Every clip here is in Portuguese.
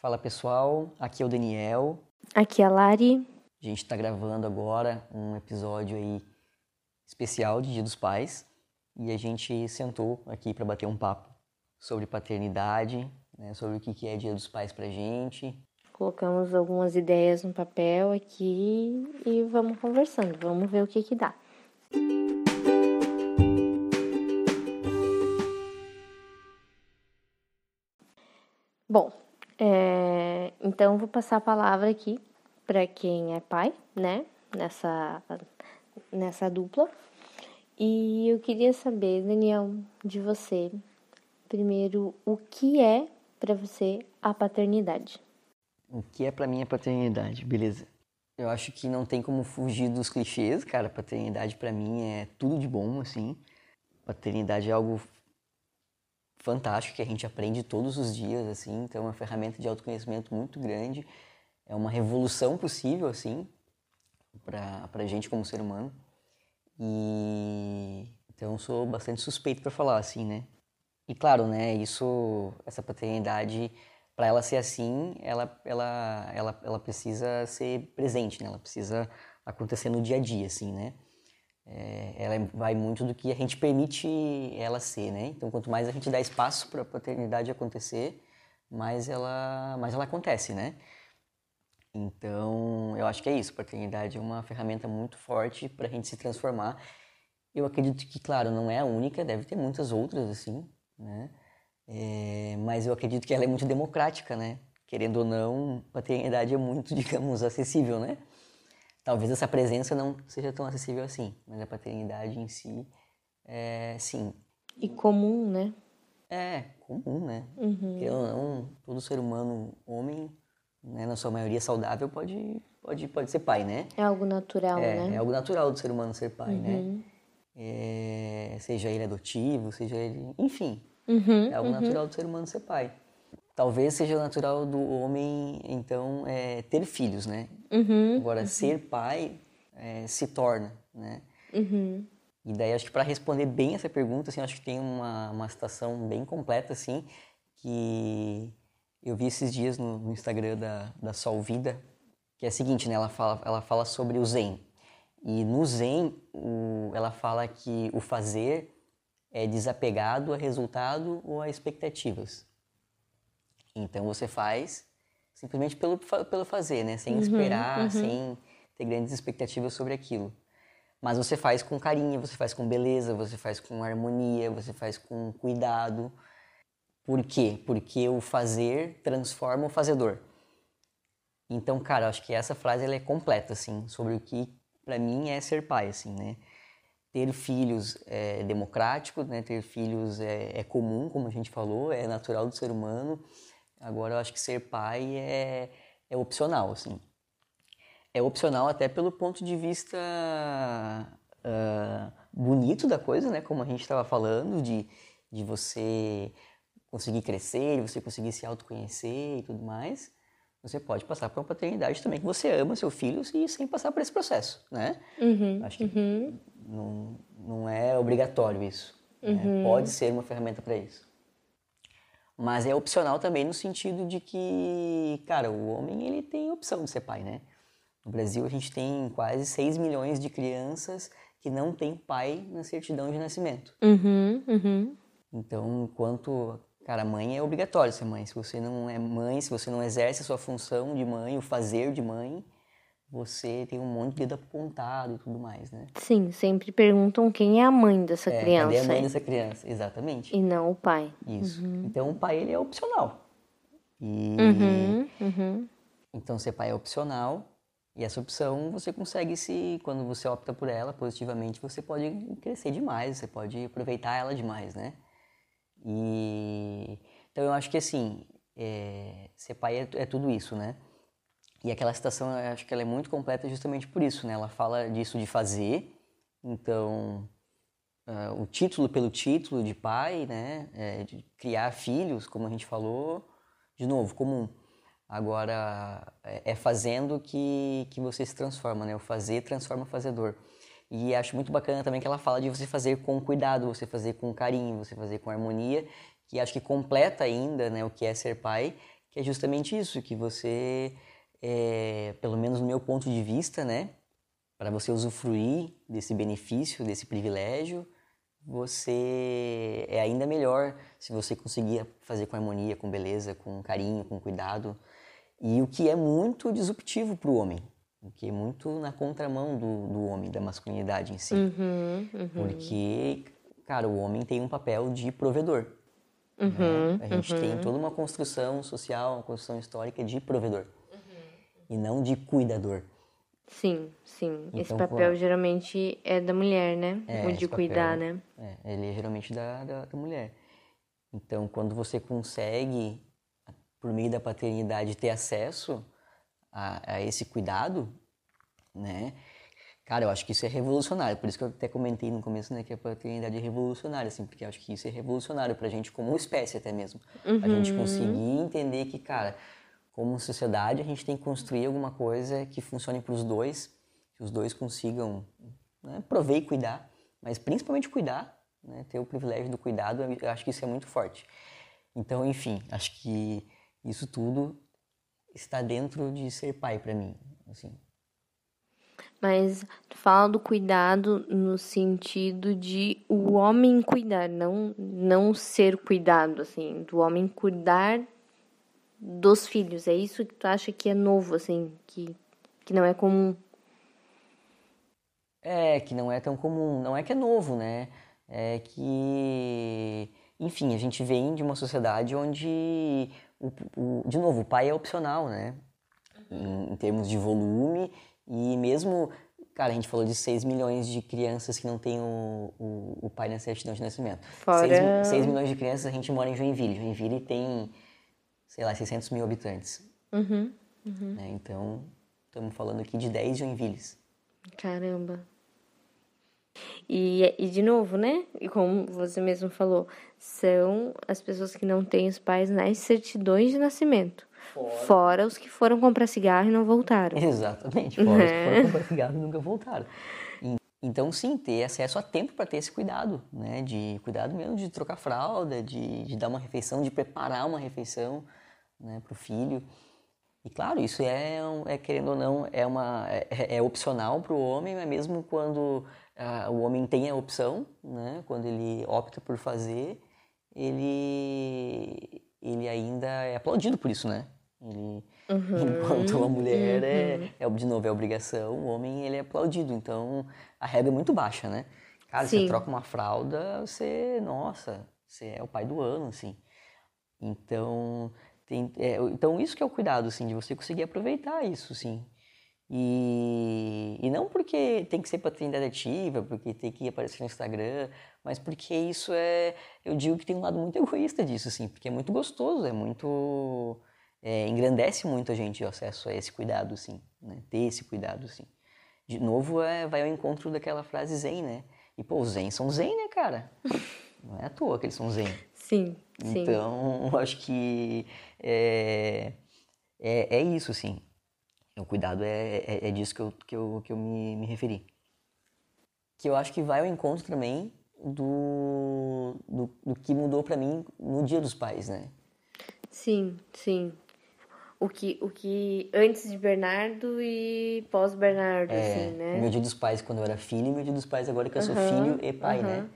Fala pessoal, aqui é o Daniel. Aqui é a Lari. A gente está gravando agora um episódio aí especial de Dia dos Pais e a gente sentou aqui para bater um papo sobre paternidade, né, sobre o que é Dia dos Pais para gente. Colocamos algumas ideias no papel aqui e vamos conversando, vamos ver o que que dá. Bom, é, então vou passar a palavra aqui para quem é pai, né? Nessa, nessa dupla. E eu queria saber, Daniel, de você, primeiro, o que é para você a paternidade? O que é para mim a paternidade? Beleza. Eu acho que não tem como fugir dos clichês, cara. Paternidade para mim é tudo de bom, assim. Paternidade é algo fantástico que a gente aprende todos os dias, assim. Então, é uma ferramenta de autoconhecimento muito grande. É uma revolução possível, assim, para a gente como ser humano. E então sou bastante suspeito para falar, assim, né? E claro, né? Isso, essa paternidade, para ela ser assim, ela, ela, ela, ela precisa ser presente, né? Ela precisa acontecer no dia a dia, assim, né? É, ela vai muito do que a gente permite ela ser, né? Então, quanto mais a gente dá espaço para a paternidade acontecer, mais ela, mais ela acontece, né? Então, eu acho que é isso. Paternidade é uma ferramenta muito forte para a gente se transformar. Eu acredito que, claro, não é a única, deve ter muitas outras, assim, né? É, mas eu acredito que ela é muito democrática, né? Querendo ou não, paternidade é muito, digamos, acessível, né? Talvez essa presença não seja tão acessível assim, mas a paternidade em si, é, sim. E comum, né? É, comum, né? Uhum. Porque não, todo ser humano, homem, né, na sua maioria saudável, pode, pode, pode ser pai, né? É algo natural, é, né? É algo natural do ser humano ser pai, né? uhum. né? É, seja ele adotivo, seja ele... Enfim, uhum, é algo uhum. natural do ser humano ser pai talvez seja natural do homem, então, é, ter filhos, né? Uhum, Agora, uhum. ser pai é, se torna, né? Uhum. E daí, acho que para responder bem essa pergunta, assim, acho que tem uma, uma citação bem completa, assim, que eu vi esses dias no, no Instagram da, da Sol Vida, que é a seguinte, né? Ela fala, ela fala sobre o Zen. E no Zen, o, ela fala que o fazer é desapegado a resultado ou a expectativas. Então você faz simplesmente pelo, pelo fazer, né? Sem uhum, esperar, uhum. sem ter grandes expectativas sobre aquilo. Mas você faz com carinho, você faz com beleza, você faz com harmonia, você faz com cuidado. Por quê? Porque o fazer transforma o fazedor. Então, cara, acho que essa frase ela é completa, assim, sobre o que para mim é ser pai, assim, né? Ter filhos é democrático, né? Ter filhos é, é comum, como a gente falou, é natural do ser humano Agora eu acho que ser pai é, é opcional, assim. É opcional até pelo ponto de vista uh, bonito da coisa, né? Como a gente estava falando, de, de você conseguir crescer, de você conseguir se autoconhecer e tudo mais. Você pode passar por uma paternidade também que você ama seu filho e sem passar por esse processo, né? Uhum, Acho que uhum. não, não é obrigatório isso. Né? Uhum. Né? Pode ser uma ferramenta para isso. Mas é opcional também no sentido de que, cara, o homem ele tem opção de ser pai, né? No Brasil a gente tem quase 6 milhões de crianças que não têm pai na certidão de nascimento. Uhum, uhum. Então, enquanto, cara, mãe é obrigatório ser mãe. Se você não é mãe, se você não exerce a sua função de mãe, o fazer de mãe, você tem um monte de dedo apontado e tudo mais, né? Sim, sempre perguntam quem é a mãe dessa é, criança. Cadê a mãe dessa criança? Exatamente. E não o pai. Isso. Uhum. Então o pai ele é opcional. E uhum, uhum. então ser pai é opcional e essa opção você consegue se quando você opta por ela positivamente você pode crescer demais, você pode aproveitar ela demais, né? E então eu acho que assim é, ser pai é, é tudo isso, né? E aquela citação, acho que ela é muito completa justamente por isso, né? Ela fala disso de fazer, então uh, o título pelo título de pai, né? É, de criar filhos, como a gente falou, de novo, comum. Agora é, é fazendo que, que você se transforma, né? O fazer transforma o fazedor. E acho muito bacana também que ela fala de você fazer com cuidado, você fazer com carinho, você fazer com harmonia, que acho que completa ainda, né, o que é ser pai, que é justamente isso, que você, é, pelo menos no meu ponto de vista, né, para você usufruir desse benefício, desse privilégio, você é ainda melhor se você conseguir fazer com harmonia, com beleza, com carinho, com cuidado. E o que é muito disruptivo para o homem, o que é muito na contramão do, do homem, da masculinidade em si. Uhum, uhum. Porque, cara, o homem tem um papel de provedor. Uhum, né? A gente tem uhum. toda uma construção social, uma construção histórica de provedor. E não de cuidador. Sim, sim. Então, esse papel geralmente é da mulher, né? É, o de cuidar, papel, né? É, ele é geralmente da, da, da, mulher. Então, quando você consegue, por meio da paternidade, ter acesso a, a esse cuidado, né? Cara, eu acho que isso é revolucionário. Por isso que eu até comentei no começo, né, que a paternidade é revolucionária, assim, porque eu acho que isso é revolucionário pra gente como espécie até mesmo. Uhum. A gente conseguir entender que, cara, como sociedade, a gente tem que construir alguma coisa que funcione para os dois, que os dois consigam né, prover e cuidar, mas principalmente cuidar, né, ter o privilégio do cuidado, eu acho que isso é muito forte. Então, enfim, acho que isso tudo está dentro de ser pai para mim, assim. Mas tu fala do cuidado no sentido de o homem cuidar, não não ser cuidado, assim, do homem cuidar dos filhos. É isso que tu acha que é novo, assim, que, que não é comum? É, que não é tão comum. Não é que é novo, né? É que, enfim, a gente vem de uma sociedade onde, o, o de novo, o pai é opcional, né? Em, em termos de volume e mesmo Cara, a gente falou de 6 milhões de crianças que não têm o, o, o pai na certidão de nascimento. Fora... 6, 6 milhões de crianças, a gente mora em Joinville. Joinville tem sei lá, 600 mil habitantes. Uhum, uhum. É, então, estamos falando aqui de 10 Joinvilles. Caramba. E, e de novo, né? E como você mesmo falou, são as pessoas que não têm os pais nas certidões de nascimento. Fora, fora os que foram comprar cigarro e não voltaram. Exatamente, fora os que foram comprar cigarro e nunca voltaram. Então, sim, ter acesso a tempo para ter esse cuidado, né? De cuidado mesmo de trocar fralda, de, de dar uma refeição, de preparar uma refeição né, para o filho. E claro, isso é, é, querendo ou não, é, uma, é, é opcional para o homem, mas mesmo quando uh, o homem tem a opção, né, quando ele opta por fazer, ele, ele ainda é aplaudido por isso, né? Ele, uhum, enquanto a mulher é, uhum. é, é, de novo, é obrigação, o homem ele é aplaudido. Então, a regra é muito baixa, né? Cara, Sim. você troca uma fralda, você, nossa, você é o pai do ano, assim. Então, tem, é, então, isso que é o cuidado, assim, de você conseguir aproveitar isso, sim. E, e não porque tem que ser paternidade ativa, porque tem que aparecer no Instagram, mas porque isso é, eu digo que tem um lado muito egoísta disso, assim, porque é muito gostoso, é muito, é, engrandece muito a gente o acesso a esse cuidado, assim, né? ter esse cuidado, assim. De novo, é, vai ao encontro daquela frase zen, né? E, pô, os zen são zen, né, cara? Não é à toa que eles são zen. Sim, sim. Então, acho que é, é, é isso, sim. O cuidado é, é, é, disso que eu, que eu, que eu me, me referi. Que eu acho que vai ao encontro também do, do, do que mudou para mim no Dia dos Pais, né? Sim, sim. O que, o que antes de Bernardo e pós-Bernardo, é, assim, né? Meu dia dos pais quando eu era filho e meu dia dos pais agora que eu sou filho e pai, né?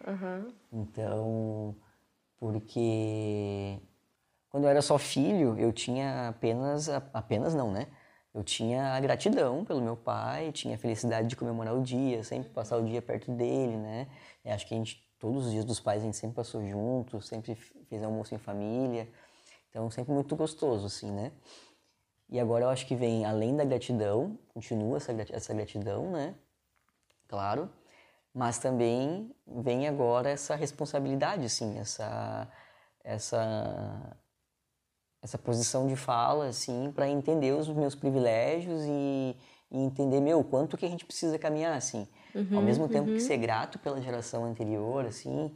Então, porque quando eu era só filho, eu tinha apenas, apenas não, né? Eu tinha a gratidão pelo meu pai, tinha a felicidade de comemorar o dia, sempre passar o dia perto dele, né? Acho que a gente, todos os dias dos pais a gente sempre passou junto, sempre fez almoço em família. Então, sempre muito gostoso, assim, né? E agora eu acho que vem, além da gratidão, continua essa, essa gratidão, né? Claro. Mas também vem agora essa responsabilidade, assim, essa, essa essa posição de fala, assim, para entender os meus privilégios e, e, entender, meu, quanto que a gente precisa caminhar, assim. Uhum, Ao mesmo tempo uhum. que ser grato pela geração anterior, assim,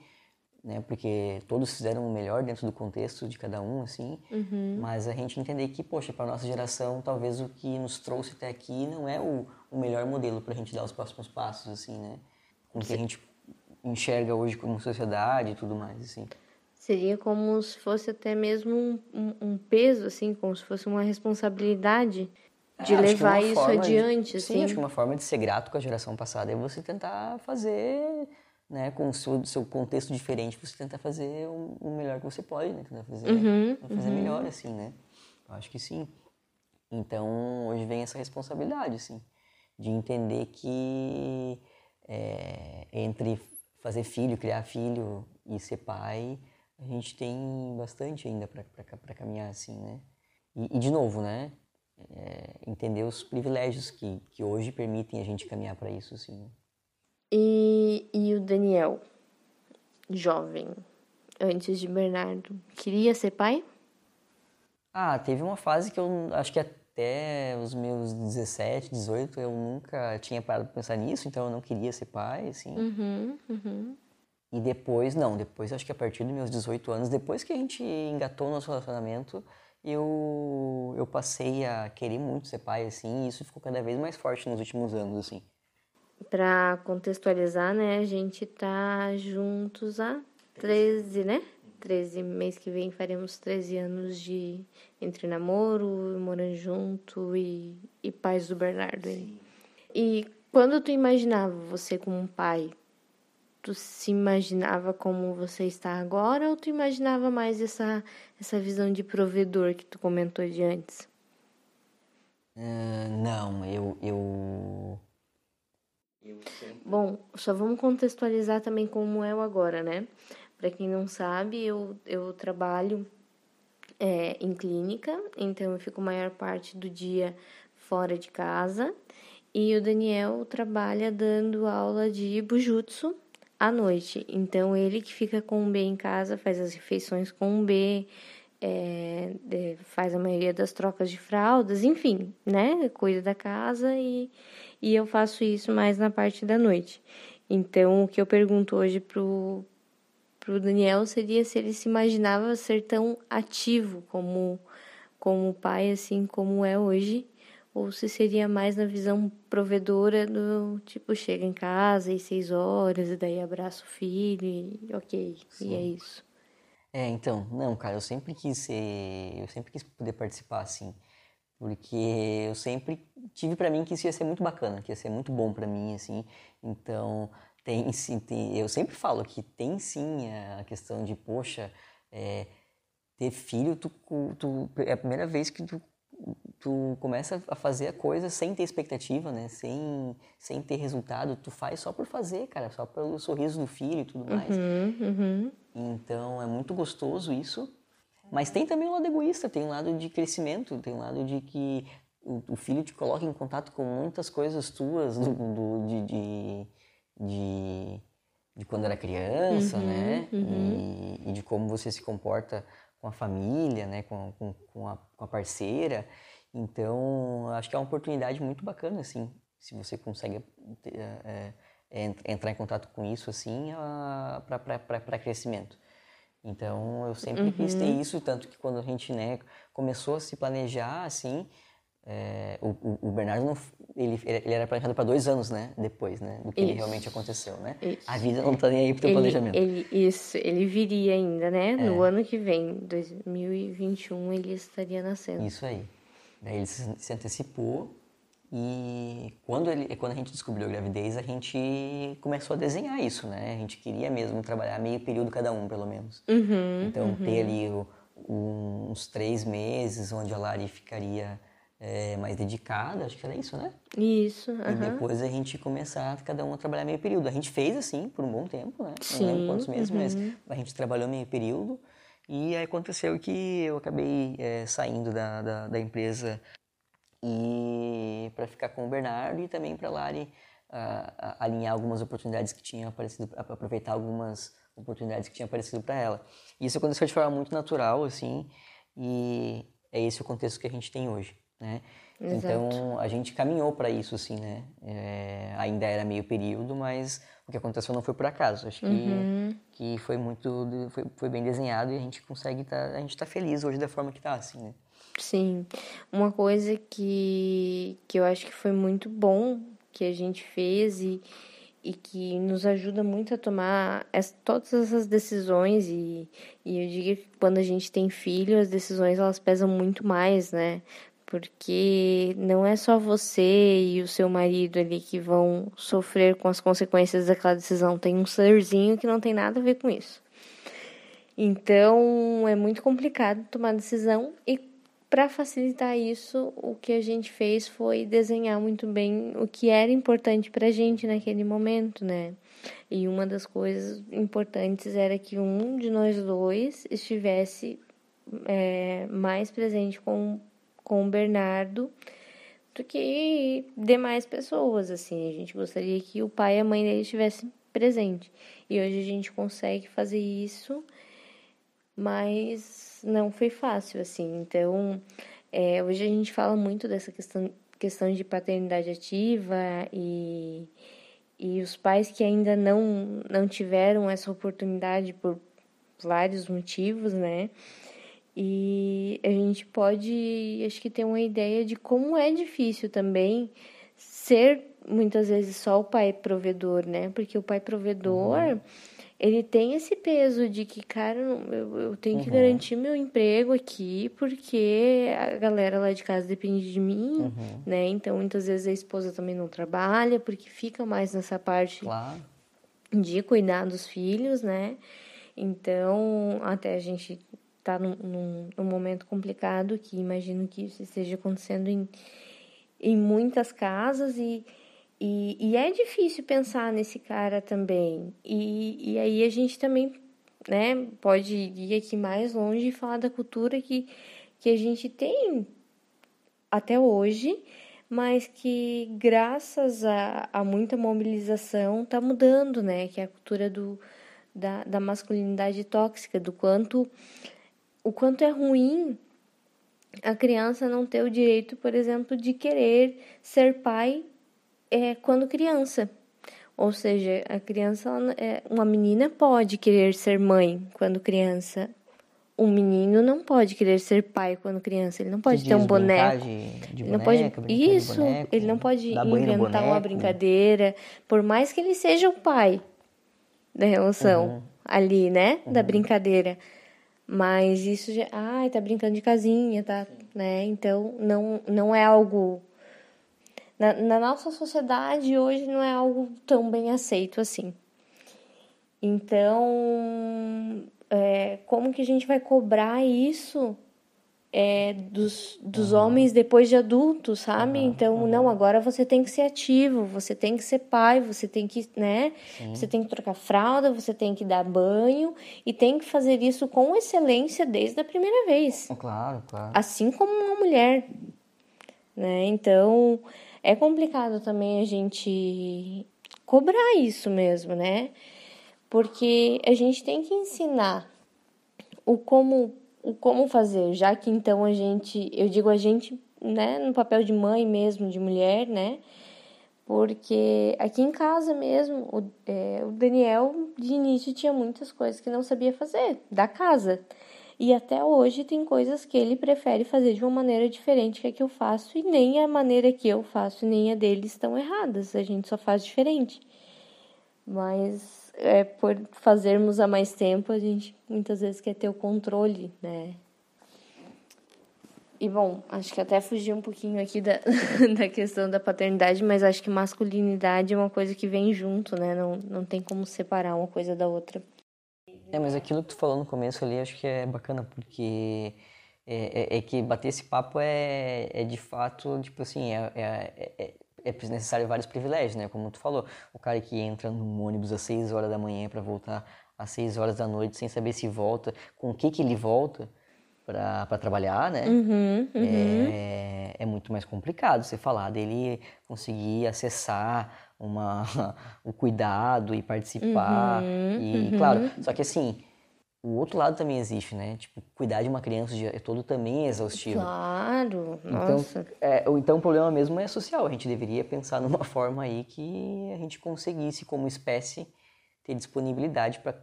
né, porque todos fizeram o melhor dentro do contexto de cada um, assim, uhum. mas a gente entender que, poxa, para nossa geração, talvez o que nos trouxe até aqui não é o, o melhor modelo para a gente dar os próximos passos, assim, né, o que a gente enxerga hoje como sociedade e tudo mais, assim. Seria como se fosse até mesmo um, um, um peso, assim, como se fosse uma responsabilidade de é, levar isso adiante, de, assim. Sim, acho que uma forma de ser grato com a geração passada é você tentar fazer, né, com o seu, seu contexto diferente, você tentar fazer o, o melhor que você pode, né, tentar fazer, uhum, fazer uhum. melhor, assim, né. Eu acho que sim. Então, hoje vem essa responsabilidade, assim, de entender que é, entre fazer filho, criar filho e ser pai, a gente tem bastante ainda para caminhar assim, né? E, e, de novo, né? É, entender os privilégios que, que hoje permitem a gente caminhar para isso, assim. Né? E, e o Daniel, jovem, antes de Bernardo, queria ser pai? Ah, teve uma fase que eu acho que até os meus 17, 18 eu nunca tinha parado para pensar nisso, então eu não queria ser pai, assim. Uhum, uhum. E depois, não, depois acho que a partir dos meus 18 anos, depois que a gente engatou o nosso relacionamento, eu, eu passei a querer muito ser pai, assim, e isso ficou cada vez mais forte nos últimos anos, assim. Pra contextualizar, né, a gente tá juntos há 13, né? 13, mês que vem faremos 13 anos de entre namoro, morando junto e, e pais do Bernardo. Sim. E quando tu imaginava você como um pai, tu se imaginava como você está agora ou tu imaginava mais essa, essa visão de provedor que tu comentou de antes? Uh, não, eu, eu... eu. Bom, só vamos contextualizar também como é o agora, né? Para quem não sabe, eu, eu trabalho é, em clínica, então eu fico a maior parte do dia fora de casa. E o Daniel trabalha dando aula de bujutsu, à noite. Então, ele que fica com o B em casa, faz as refeições com o B, é, faz a maioria das trocas de fraldas, enfim, né? Cuida da casa e, e eu faço isso mais na parte da noite. Então, o que eu pergunto hoje pro, pro Daniel seria se ele se imaginava ser tão ativo como, como pai, assim como é hoje ou se seria mais na visão provedora do tipo chega em casa e seis horas e daí abraça o filho e ok Sim. e é isso é então não cara eu sempre quis ser eu sempre quis poder participar assim porque eu sempre tive para mim que isso ia ser muito bacana que ia ser muito bom para mim assim então tem sim tem, eu sempre falo que tem sim a questão de poxa é, ter filho tu, tu é a primeira vez que tu tu começa a fazer a coisa sem ter expectativa, né? Sem, sem ter resultado, tu faz só por fazer, cara, só pelo sorriso do filho e tudo mais. Uhum, uhum. Então é muito gostoso isso. Mas tem também um lado egoísta, tem um lado de crescimento, tem um lado de que o, o filho te coloca em contato com muitas coisas tuas do, do de, de, de, de, quando era criança, uhum, né? Uhum. E, e de como você se comporta com a família, né, com, com, com, a, com a parceira. Então, acho que é uma oportunidade muito bacana, assim, se você consegue é, é, entrar em contato com isso, assim, para crescimento. Então, eu sempre uhum. quis ter uhum. isso, tanto que quando a gente né, começou a se planejar, assim, é, o, o, Bernardo, não, ele, ele era planejado para dois anos, né? Depois, né? Do que ele realmente aconteceu, né? Isso. A vida não está nem aí para o planejamento. Ele, isso, ele viria ainda, né? É. No ano que vem, 2021, ele estaria nascendo. Isso aí. Daí ele se, se antecipou e quando, ele, quando a gente descobriu a gravidez, a gente começou a desenhar isso, né? A gente queria mesmo trabalhar meio período cada um, pelo menos. Uhum, então, uhum. ter ali o, uns três meses onde a Lari ficaria é, mais dedicada, acho que era isso, né? Isso. E depois a gente começar cada um a trabalhar meio período. A gente fez assim por um bom tempo, né? Sim. Não lembro quantos meses, uhum. mas a gente trabalhou meio período. E aí aconteceu que eu acabei é, saindo da, da, da, empresa e para ficar com o Bernardo e também para Lari alinhar algumas oportunidades que tinham aparecido, aproveitar algumas oportunidades que tinham aparecido para ela. E isso aconteceu de forma muito natural, assim, e é esse o contexto que a gente tem hoje né? Então a gente caminhou para isso, assim, né? É, ainda era meio período, mas o que aconteceu não foi por acaso. Acho que, uhum. que foi muito, foi, foi bem desenhado e a gente consegue tá, a gente está feliz hoje da forma que está, assim, né? Sim, uma coisa que, que eu acho que foi muito bom que a gente fez e, e que nos ajuda muito a tomar as, todas essas decisões e, e eu digo que quando a gente tem filho, as decisões elas pesam muito mais, né? Porque não é só você e o seu marido ali que vão sofrer com as consequências daquela decisão, tem um serzinho que não tem nada a ver com isso. Então, é muito complicado tomar decisão e para facilitar isso, o que a gente fez foi desenhar muito bem o que era importante para a gente naquele momento, né? E uma das coisas importantes era que um de nós dois estivesse é, mais presente com, com o Bernardo do que demais pessoas, assim. A gente gostaria que o pai e a mãe dele estivessem presentes. E hoje a gente consegue fazer isso, mas não foi fácil, assim. Então, é, hoje a gente fala muito dessa questão, questão de paternidade ativa e, e os pais que ainda não, não tiveram essa oportunidade por vários motivos, né? E a gente pode, acho que ter uma ideia de como é difícil também ser muitas vezes só o pai provedor, né? Porque o pai provedor. Uhum ele tem esse peso de que, cara, eu, eu tenho que uhum. garantir meu emprego aqui porque a galera lá de casa depende de mim, uhum. né? Então, muitas vezes a esposa também não trabalha porque fica mais nessa parte claro. de cuidar dos filhos, né? Então, até a gente tá num, num, num momento complicado que imagino que isso esteja acontecendo em, em muitas casas e e, e é difícil pensar nesse cara também. E, e aí a gente também né, pode ir aqui mais longe e falar da cultura que, que a gente tem até hoje, mas que graças a, a muita mobilização está mudando, né? Que é a cultura do, da, da masculinidade tóxica, do quanto o quanto é ruim a criança não ter o direito, por exemplo, de querer ser pai é quando criança. Ou seja, a criança, é, uma menina pode querer ser mãe quando criança. Um menino não pode querer ser pai quando criança. Ele não pode ter um boneco. De, de ele não pode isso. Boneco, ele não pode inventar uma brincadeira, por mais que ele seja o pai da relação uhum. ali, né, uhum. da brincadeira. Mas isso já, ai, tá brincando de casinha, tá, né? Então não não é algo na, na nossa sociedade hoje não é algo tão bem aceito assim. Então, é, como que a gente vai cobrar isso é, dos, dos homens depois de adultos, sabe? Então, não, agora você tem que ser ativo, você tem que ser pai, você tem que, né? Sim. Você tem que trocar fralda, você tem que dar banho e tem que fazer isso com excelência desde a primeira vez. Claro, claro. Assim como uma mulher, né? Então, é complicado também a gente cobrar isso mesmo, né? Porque a gente tem que ensinar o como como fazer, já que então a gente, eu digo a gente, né, no papel de mãe mesmo, de mulher, né? Porque aqui em casa mesmo, o, é, o Daniel de início tinha muitas coisas que não sabia fazer da casa. E até hoje tem coisas que ele prefere fazer de uma maneira diferente que a que eu faço, e nem a maneira que eu faço nem a dele estão erradas, a gente só faz diferente. Mas é, por fazermos há mais tempo, a gente muitas vezes quer ter o controle, né? E bom, acho que até fugi um pouquinho aqui da, da questão da paternidade, mas acho que masculinidade é uma coisa que vem junto, né? Não, não tem como separar uma coisa da outra. É, mas aquilo que tu falou no começo ali, acho que é bacana, porque é, é, é que bater esse papo é, é de fato, tipo assim, é, é, é, necessário vários privilégios, né? Como tu falou, o cara que entra num ônibus às 6 horas da manhã para voltar às 6 horas da noite sem saber se volta, com o que que ele volta para trabalhar, né? Uhum, uhum. É, é muito mais complicado você falar dele conseguir acessar uma, o cuidado e participar. Uhum, e, uhum. claro, só que assim, o outro lado também existe, né? Tipo, cuidar de uma criança o dia todo também é exaustivo. Claro, então, nossa. É, então o problema mesmo é social. A gente deveria pensar numa forma aí que a gente conseguisse, como espécie, ter disponibilidade para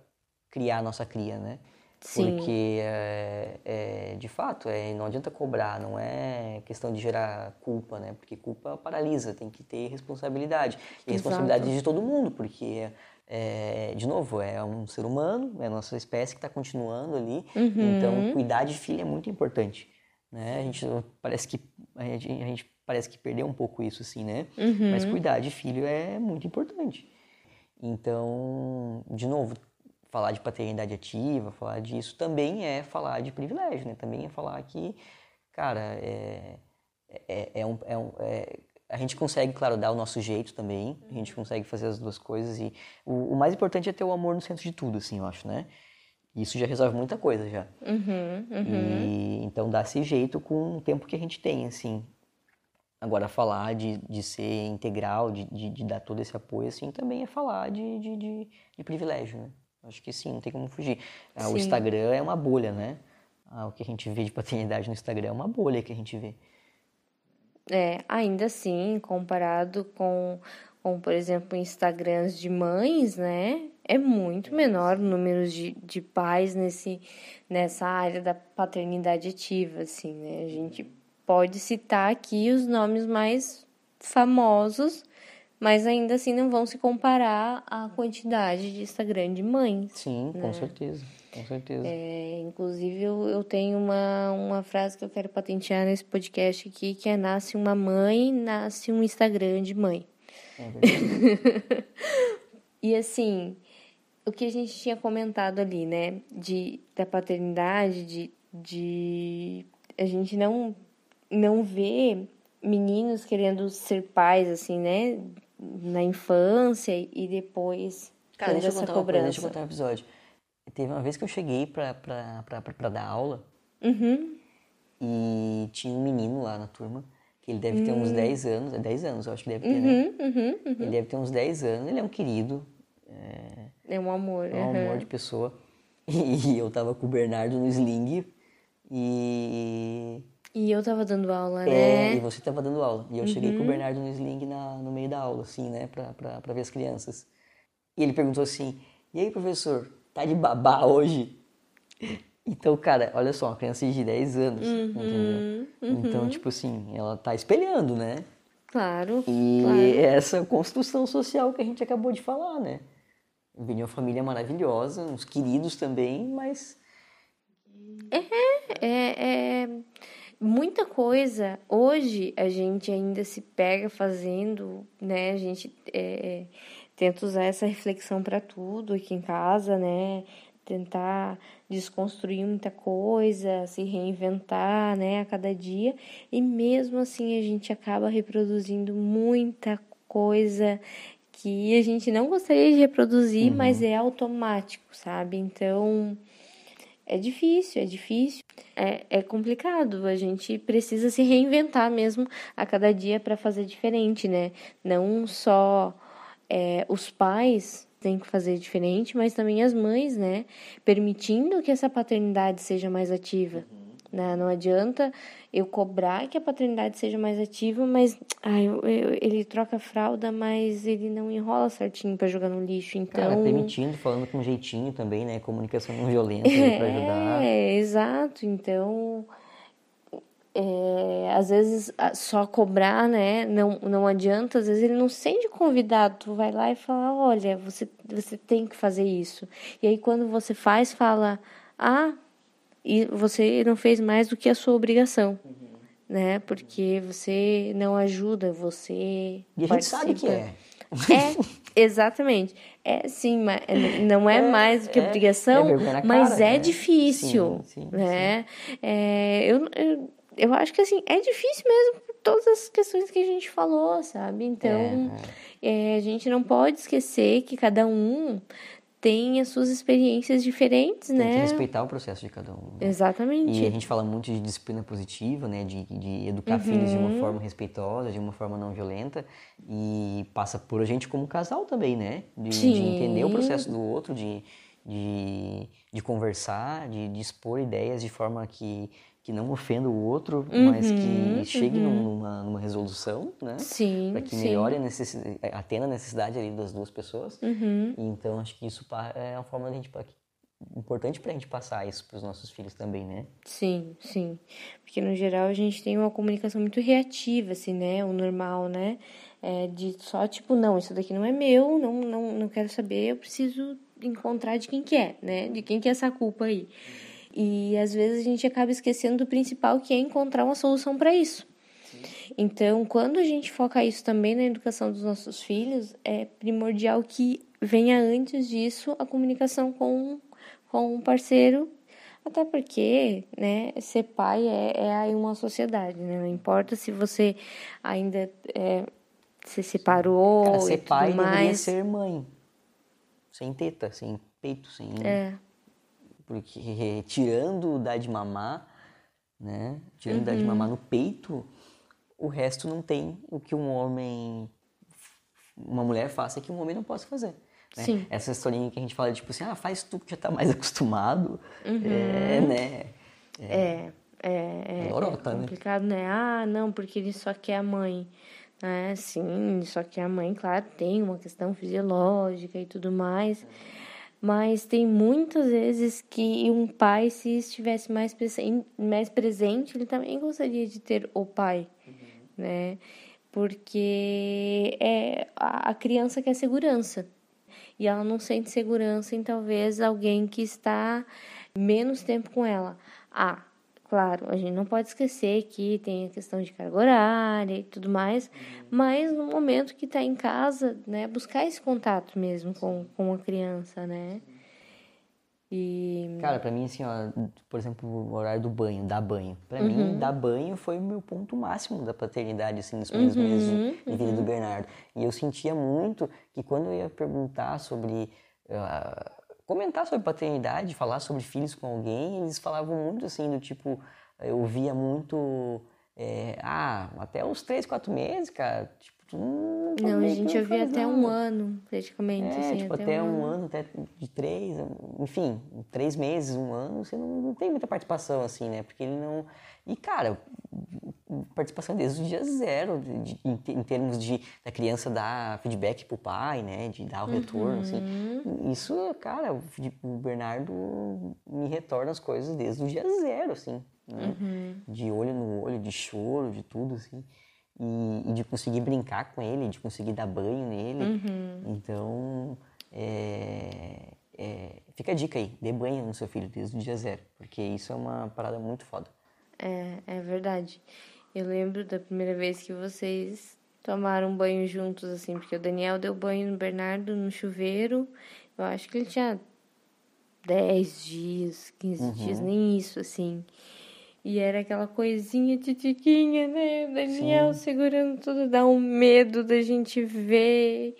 criar a nossa cria, né? Sim. Porque, é, é, de fato, é, não adianta cobrar, não é questão de gerar culpa, né? Porque culpa paralisa, tem que ter responsabilidade. E responsabilidade de todo mundo, porque, é, de novo, é um ser humano, é a nossa espécie que está continuando ali. Uhum. Então, cuidar de filho é muito importante. Né? A gente parece que a gente, a gente parece que perdeu um pouco isso, assim, né? Uhum. Mas cuidar de filho é muito importante. Então, de novo, falar de paternidade ativa, falar disso também é falar de privilégio, né? Também é falar que, cara, é, é, é, um, é, um, é a gente consegue, claro, dar o nosso jeito também, a gente consegue fazer as duas coisas e o, o, mais importante é ter o amor no centro de tudo, assim, eu acho, né? Isso já resolve muita coisa já. Uhum, uhum. E, então dá esse jeito com o tempo que a gente tem, assim. Agora, falar de, de ser integral, de, de, de dar todo esse apoio, assim, também é falar de, de, de, de privilégio, né? Acho que sim, não tem como fugir. Ah, o Instagram é uma bolha, né? Ah, o que a gente vê de paternidade no Instagram é uma bolha que a gente vê. É, ainda assim, comparado com, com por exemplo, Instagrams de mães, né? É muito menor o número de, de pais nesse, nessa área da paternidade ativa, assim, né? A gente pode citar aqui os nomes mais famosos, mas ainda assim não vão se comparar à quantidade de Instagram de mães. Sim, né? com certeza. Com certeza. É, inclusive, eu, eu tenho uma, uma frase que eu quero patentear nesse podcast aqui, que é nasce uma mãe, nasce um Instagram de mãe. É e assim, o que a gente tinha comentado ali, né? De, da paternidade, de, de a gente não não vê meninos querendo ser pais, assim, né? Na infância e depois Cara, deixa essa eu, contar cobrança. Uma deixa eu contar um episódio. Teve uma vez que eu cheguei pra, pra, pra, pra, pra dar aula uhum. e tinha um menino lá na turma que ele deve ter uns 10 hum. anos, é 10 anos eu acho que deve ter, né? uhum, né? Ele deve ter uns 10 anos, ele é um querido. É, é um amor. É um amor de pessoa. E eu tava com o Bernardo no sling e e eu tava dando aula, é, né? É, e você tava dando aula. E eu cheguei com o uhum. Bernardo no sling na, no meio da aula, assim, né? Pra, pra, pra ver as crianças. E ele perguntou assim, e aí, professor, tá de babá hoje? Então, cara, olha só, uma criança de 10 anos, uhum, entendeu? Uhum. Então, tipo assim, ela tá espelhando, né? Claro. E claro. essa construção social que a gente acabou de falar, né? Vim de uma família maravilhosa, uns queridos também, mas. É, é, é muita coisa. Hoje a gente ainda se pega fazendo, né? A gente é, é tenta usar essa reflexão para tudo aqui em casa, né? Tentar desconstruir muita coisa, se reinventar, né, a cada dia. E mesmo assim a gente acaba reproduzindo muita coisa que a gente não gostaria de reproduzir, uhum. mas é automático, sabe? Então, é difícil, é difícil, é, é complicado. A gente precisa se reinventar mesmo a cada dia para fazer diferente, né? Não só é, os pais têm que fazer diferente, mas também as mães, né? Permitindo que essa paternidade seja mais ativa. Uhum. Né? Não adianta eu cobrar que a paternidade seja mais ativa, mas ai, eu, eu, ele troca a fralda, mas ele não enrola certinho para jogar no lixo. Então. Cara, permitindo, falando com jeitinho também, né? Comunicação não violenta é, para ajudar. É, exato. Então. É, às vezes só cobrar, né? Não, não adianta, às vezes ele não sente convidado, tu vai lá e fala, olha, você, você tem que fazer isso. E aí quando você faz, fala, ah, e você não fez mais do que a sua obrigação, uhum. né? Porque você não ajuda, você E a gente sabe que é. É, exatamente. É sim, mas não é, é mais do que é, obrigação, é mas cara, é né? difícil, sim, sim, né? Sim. É, eu, eu, eu acho que assim, é difícil mesmo por todas as questões que a gente falou, sabe? Então, é, é. a gente não pode esquecer que cada um tem as suas experiências diferentes, tem né? Tem que respeitar o processo de cada um. Né? Exatamente. E a gente fala muito de disciplina positiva, né? De, de educar uhum. filhos de uma forma respeitosa, de uma forma não violenta. E passa por a gente como casal também, né? De, de entender o processo do outro, de, de, de conversar, de, de expor ideias de forma que que não ofenda o outro, uhum, mas que chegue uhum. numa, numa, resolução, né? Sim. Para que melhore a necessidade, atenda a necessidade ali das duas pessoas. Uhum. Então acho que isso é uma forma de a gente importante pra gente passar isso pros nossos filhos também, né? Sim, sim. Porque no geral a gente tem uma comunicação muito reativa, assim, né? O normal, né? É de só tipo, não, isso daqui não é meu, não, não, não quero saber, eu preciso encontrar de quem que é, né? De quem que é essa culpa aí. E às vezes a gente acaba esquecendo do principal, que é encontrar uma solução para isso. Então, quando a gente foca isso também na educação dos nossos filhos, é primordial que venha antes disso a comunicação com, com um parceiro, até porque, né, ser pai é, é uma sociedade, né? Não importa se você ainda é, se separou Cara, ser pai mais. deveria ser mãe. Sem teta, sem peito, sem... É. Porque tirando o dar de mamar, né? Tirando uhum. dar de uhum. mamar no peito, o resto não tem o que um homem, uma mulher faça que um homem não possa fazer. Né? Sim. Essa historinha que a gente fala, tipo assim, ah, faz tu que já tá mais acostumado, uhum. é, né? É, é, é, é, lorota, é complicado, né? né? Ah, não, porque ele só quer a mãe. É, sim, só que a mãe, claro, tem uma questão fisiológica e tudo mais. Mas tem muitas vezes que um pai, se estivesse mais, mais presente, ele também gostaria de ter o pai né? Porque é a criança quer segurança e ela não sente segurança em talvez alguém que está menos tempo com ela. Ah, claro, a gente não pode esquecer que tem a questão de carga horária e tudo mais, mas no momento que está em casa, né, buscar esse contato mesmo com, com a criança, né? E... Cara, pra mim, assim, ó, por exemplo, o horário do banho, dar banho. Pra uhum. mim, dar banho foi o meu ponto máximo da paternidade, assim, nos primeiros uhum. meses de, de vida do uhum. Bernardo. E eu sentia muito que quando eu ia perguntar sobre. Uh, comentar sobre paternidade, falar sobre filhos com alguém, eles falavam muito assim, do tipo. Eu via muito. É, ah, até uns três, quatro meses, cara. Tipo, Hum, não, a gente ouvia até nada. um ano, praticamente. É, assim, tipo, até, até um, ano. ano, até de três, enfim, três meses, um ano, você não, não tem muita participação, assim, né? Porque ele não. E, cara, participação desde o dia zero, de, de, em, termos de da criança dar feedback pro pai, né? De dar o retorno, assim. uhum. assim. Isso, cara, o Bernardo me retorna as coisas desde o dia zero, assim. Né? Uhum. De olho no olho, de choro, de tudo, assim e, e, de conseguir brincar com ele, de conseguir dar banho nele. Uhum. Então, é, é, fica a dica aí, dê banho no seu filho desde o dia zero, porque isso é uma parada muito foda. É, é verdade. Eu lembro da primeira vez que vocês tomaram banho juntos, assim, porque o Daniel deu banho no Bernardo no chuveiro. Eu acho que ele tinha 10 dias, 15 uhum. dias, nem isso, assim. E era aquela coisinha titiquinha, né? O Daniel Sim. segurando tudo, dá um medo da gente ver.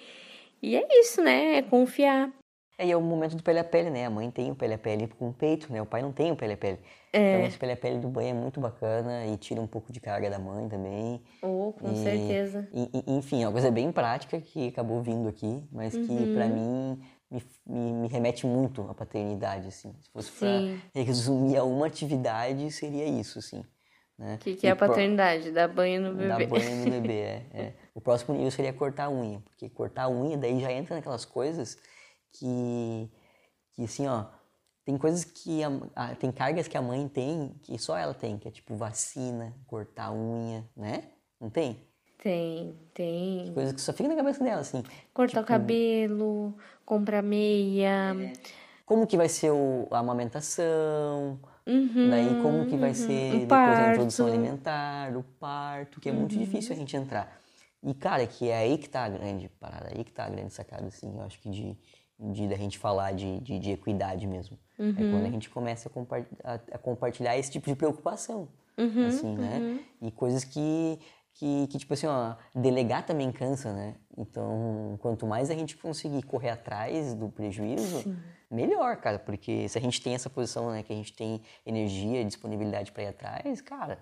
E é isso, né? É confiar. É, e é o momento do pele a pele, né? A mãe tem o pele a pele com o peito, né? O pai não tem o pele a pele. É. Então esse pele a pele do banho é muito bacana e tira um pouco de carga da mãe também. Oh, com e, certeza. E, enfim, é uma coisa bem prática que acabou vindo aqui, mas que uhum. para mim me, me, me, remete muito à paternidade, assim. Se fosse para resumir a uma atividade, seria isso, assim. Né? O que, que é a paternidade? Pro... Dar banho no bebê. Dar banho no bebê, é, é. O próximo nível seria cortar a unha, porque cortar a unha daí já entra naquelas coisas que, que assim, ó, tem coisas que a, a, tem cargas que a mãe tem que só ela tem, que é tipo vacina, cortar a unha, né? Não tem? Tem, tem. Coisas que só fica na cabeça dela, assim. Cortar tipo, o cabelo, comprar meia. É. Como que vai ser o, a amamentação, uhum, daí como que vai uhum. ser depois parto. a introdução alimentar, o parto, que é muito uhum. difícil a gente entrar. E, cara, que é aí que tá a grande parada, aí que tá a grande sacada, assim, eu acho que de, de da gente falar de, de, de equidade mesmo. É quando a uhum. gente começa a, compa a, a, compartilhar esse tipo de preocupação, uhum, assim, né? E coisas que que, que, tipo assim, ó, delegar também cansa, né? Então, quanto mais a gente conseguir correr atrás do prejuízo, Sim. melhor, cara, porque se a gente tem essa posição, né, que a gente tem energia, disponibilidade para ir atrás, cara,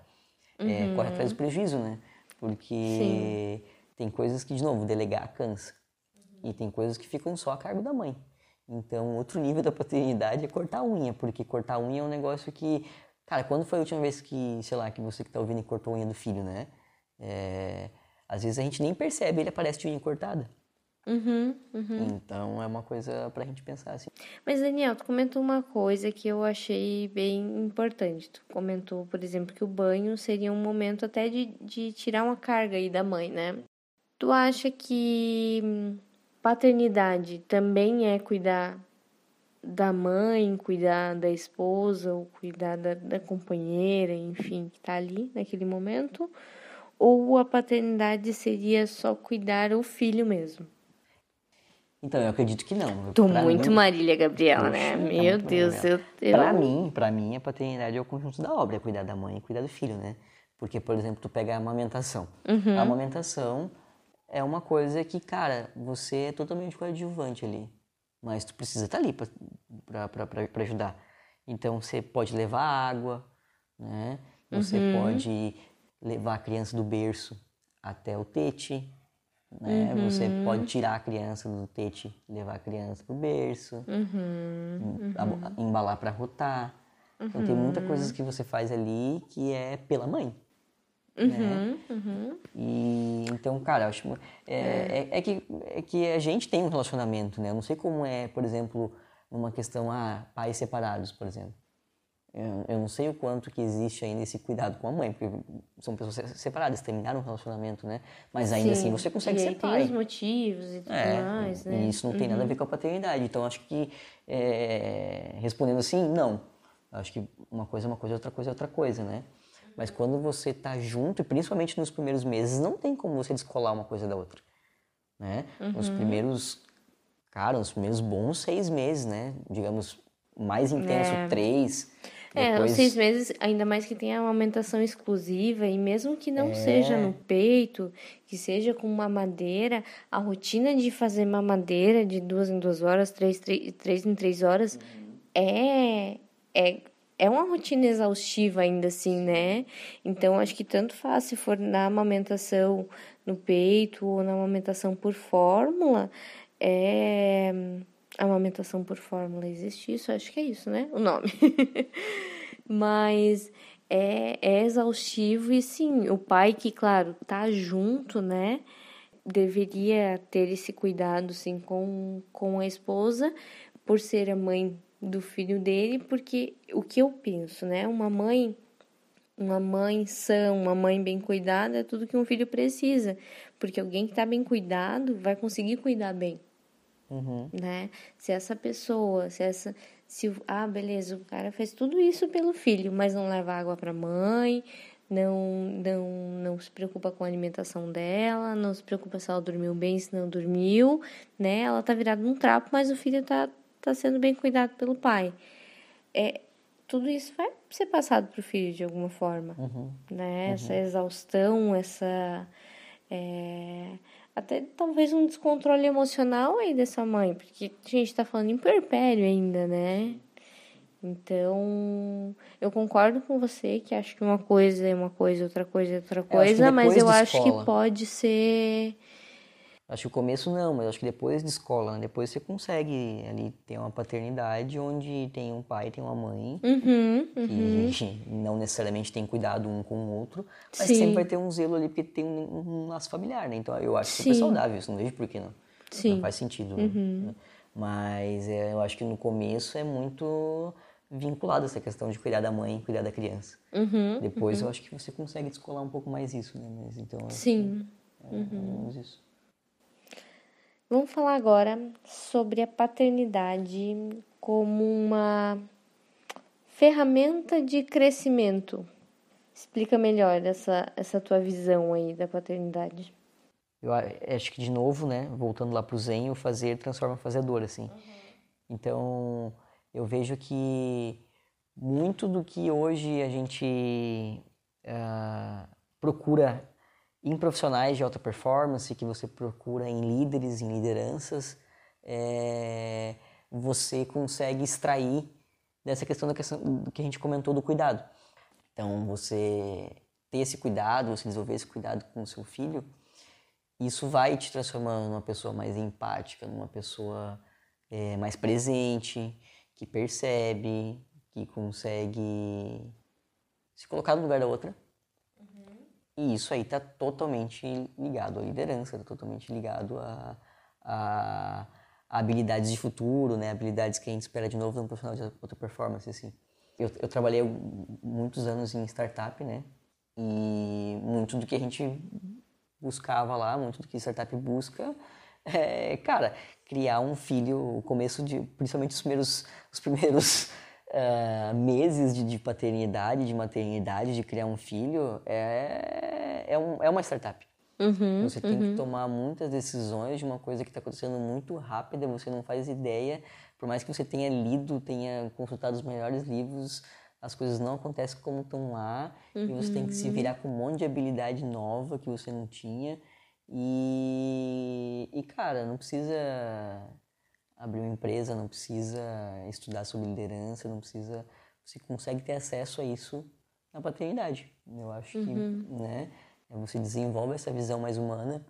é, uhum. é, corre atrás do prejuízo, né? Porque Sim. tem coisas que, de novo, delegar cansa. E tem coisas que ficam só a cargo da mãe. Então, outro nível da paternidade é cortar a unha, porque cortar a unha é um negócio que, cara, quando foi a última vez que, sei lá, que você que tá ouvindo cortou a unha do filho, né? É, às vezes a gente nem percebe, ele aparece de unha cortada. Uhum, uhum. Então é uma coisa pra gente pensar assim. Mas Daniel, tu comentou uma coisa que eu achei bem importante. Tu comentou, por exemplo, que o banho seria um momento até de, de tirar uma carga aí da mãe, né? Tu acha que paternidade também é cuidar da mãe, cuidar da esposa, ou cuidar da, da companheira, enfim, que tá ali naquele momento? Ou a paternidade seria só cuidar o filho mesmo? Então, eu acredito que não. Tô pra muito mim, Marília Gabriela, né? Tá Meu Deus, eu, eu... Pra mim, pra mim, a paternidade é o conjunto da obra, é cuidar da mãe e cuidar do filho, né? Porque, por exemplo, tu pega a amamentação. Uhum. A amamentação é uma coisa que, cara, você é totalmente coadjuvante ali. Mas tu precisa estar tá ali para ajudar. Então, você pode levar água, né? Você uhum. pode levar a criança do berço até o tete, né? Uhum. Você pode tirar a criança do tete, levar a criança pro berço, uhum. uhum. embalar para rotar. Então tem muitas coisas que você faz ali que é pela mãe. Né? Uhum, uhum. E então, cara, eu acho é, é. É, é, que é que a gente tem um relacionamento, né? Eu não sei como é, por exemplo, numa questão ah, pais separados, por exemplo. Eu, eu, não sei o quanto que existe ainda esse cuidado com a mãe, porque são pessoas separadas, terminaram um relacionamento, né? Mas ainda Sim. assim você consegue e ser pai. tem os motivos e tudo é, mais, né? E isso não uhum. tem nada a ver uhum. com a paternidade. Então acho que é, respondendo assim, não. Acho que uma coisa é uma coisa, outra coisa é outra coisa, né? Mas quando você tá junto, e principalmente nos primeiros meses, não tem como você descolar uma coisa da outra, né? Uhum. Nos primeiros, cara, nos primeiros bons seis meses, né? Digamos, mais intenso, é. três é, os seis meses, ainda mais que tenha uma amamentação exclusiva, e mesmo que não é... seja no peito, que seja com mamadeira, a rotina de fazer mamadeira de duas em duas horas, três, três, três em três horas, uhum. é, é, é uma rotina exaustiva ainda assim, né? Então, acho que tanto faz se for na amamentação no peito ou na amamentação por fórmula, é Amamentação por fórmula, existe isso? Acho que é isso, né? O nome. Mas é, é exaustivo e sim, o pai que, claro, tá junto, né? Deveria ter esse cuidado, sim, com, com a esposa, por ser a mãe do filho dele, porque o que eu penso, né? Uma mãe uma mãe sã, uma mãe bem cuidada é tudo que um filho precisa, porque alguém que está bem cuidado vai conseguir cuidar bem. Uhum. Né? Se essa pessoa, se essa. Se, ah, beleza, o cara fez tudo isso pelo filho, mas não leva água para a mãe, não, não, não se preocupa com a alimentação dela, não se preocupa se ela dormiu bem, se não dormiu, né? Ela tá virada num trapo, mas o filho tá, tá sendo bem cuidado pelo pai. É, tudo isso vai ser passado pro filho de alguma forma, uhum. né? Uhum. Essa exaustão, essa. É, até talvez um descontrole emocional aí dessa mãe, porque a gente tá falando em puerpério ainda, né? Então, eu concordo com você que acho que uma coisa é uma coisa, outra coisa é outra coisa, eu mas eu acho que pode ser Acho que o começo não, mas acho que depois de escola, né? depois você consegue ali ter uma paternidade onde tem um pai, tem uma mãe, uhum, uhum. que não necessariamente tem cuidado um com o outro, mas Sim. sempre vai ter um zelo ali porque tem um, um laço familiar, né? Então eu acho Sim. super saudável isso, não vejo por que não. Sim. Não faz sentido. Uhum. Né? Mas é, eu acho que no começo é muito vinculado essa questão de cuidar da mãe, cuidar da criança. Uhum, depois eu uhum. acho que você consegue descolar um pouco mais isso, né? Mas, então, Sim. É, é menos isso. Vamos falar agora sobre a paternidade como uma ferramenta de crescimento. Explica melhor essa, essa tua visão aí da paternidade. Eu acho que, de novo, né, voltando lá para o Zen, o fazer transforma fazedor, assim. Uhum. Então, eu vejo que muito do que hoje a gente uh, procura em profissionais de alta performance, que você procura em líderes, em lideranças, é, você consegue extrair dessa questão, da questão do que a gente comentou do cuidado. Então, você ter esse cuidado, você desenvolver esse cuidado com o seu filho, isso vai te transformando numa pessoa mais empática, numa pessoa é, mais presente, que percebe, que consegue se colocar no lugar da outra e isso aí está totalmente ligado à liderança, está totalmente ligado a, a, a, habilidades de futuro, né? Habilidades que a gente espera de novo no profissional de alta performance, assim. Eu, eu trabalhei muitos anos em startup, né? E muito do que a gente buscava lá, muito do que startup busca, é, cara, criar um filho, o começo de, principalmente os primeiros, os primeiros uh, meses de, de, paternidade, de maternidade, de criar um filho, é, é, um, é uma startup. Uhum, você tem uhum. que tomar muitas decisões de uma coisa que está acontecendo muito rápida, você não faz ideia, por mais que você tenha lido, tenha consultado os melhores livros, as coisas não acontecem como estão lá, uhum. e você tem que se uhum. virar com um monte de habilidade nova que você não tinha. E, e cara, não precisa abrir uma empresa, não precisa estudar sobre liderança, não precisa. Você consegue ter acesso a isso na paternidade. Eu acho uhum. que, né? Você desenvolve essa visão mais humana,